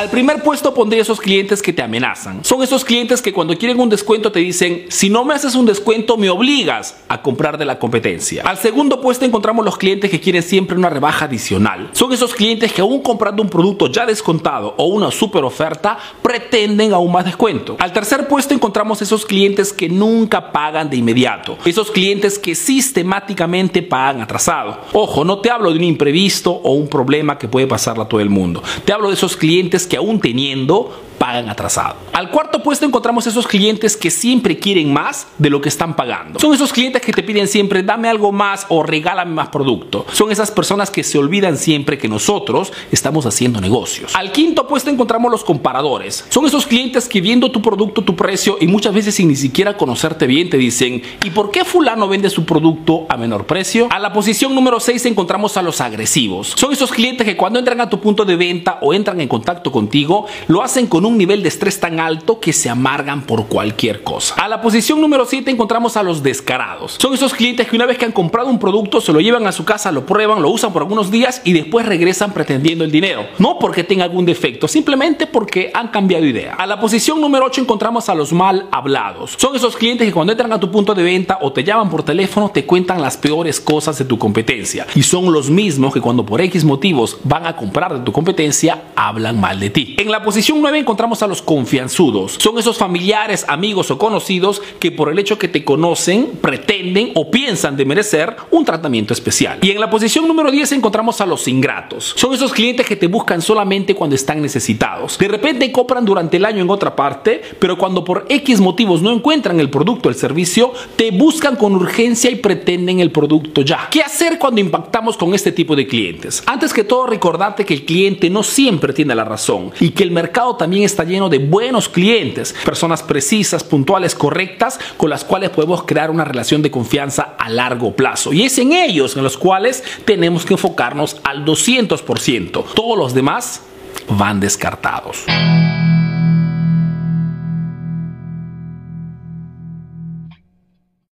Al primer puesto pondría esos clientes que te amenazan. Son esos clientes que cuando quieren un descuento te dicen, si no me haces un descuento me obligas a comprar de la competencia. Al segundo puesto encontramos los clientes que quieren siempre una rebaja adicional. Son esos clientes que aún comprando un producto ya descontado o una super oferta pretenden aún más descuento. Al tercer puesto encontramos esos clientes que nunca pagan de inmediato. Esos clientes que sistemáticamente pagan atrasado. Ojo, no te hablo de un imprevisto o un problema que puede pasarle a todo el mundo. Te hablo de esos clientes que aún teniendo pagan atrasado. Al cuarto puesto encontramos esos clientes que siempre quieren más de lo que están pagando. Son esos clientes que te piden siempre dame algo más o regálame más producto. Son esas personas que se olvidan siempre que nosotros estamos haciendo negocios. Al quinto puesto encontramos los comparadores. Son esos clientes que viendo tu producto, tu precio y muchas veces sin ni siquiera conocerte bien te dicen ¿y por qué fulano vende su producto a menor precio? A la posición número 6 encontramos a los agresivos. Son esos clientes que cuando entran a tu punto de venta o entran en contacto contigo lo hacen con un nivel de estrés tan alto que se amargan por cualquier cosa. A la posición número 7 encontramos a los descarados. Son esos clientes que una vez que han comprado un producto se lo llevan a su casa, lo prueban, lo usan por algunos días y después regresan pretendiendo el dinero. No porque tenga algún defecto, simplemente porque han cambiado idea. A la posición número 8 encontramos a los mal hablados. Son esos clientes que cuando entran a tu punto de venta o te llaman por teléfono te cuentan las peores cosas de tu competencia. Y son los mismos que cuando por X motivos van a comprar de tu competencia hablan mal de ti. En la posición 9 encontramos a los confianzudos. Son esos familiares, amigos o conocidos que por el hecho que te conocen pretenden o piensan de merecer un tratamiento especial. Y en la posición número 10 encontramos a los ingratos. Son esos clientes que te buscan solamente cuando están necesitados. De repente compran durante el año en otra parte, pero cuando por X motivos no encuentran el producto o el servicio, te buscan con urgencia y pretenden el producto ya. ¿Qué hacer cuando impactamos con este tipo de clientes? Antes que todo recordarte que el cliente no siempre tiene la razón y que el mercado también está lleno de buenos clientes, personas precisas, puntuales, correctas, con las cuales podemos crear una relación de confianza a largo plazo. Y es en ellos en los cuales tenemos que enfocarnos al 200%. Todos los demás van descartados.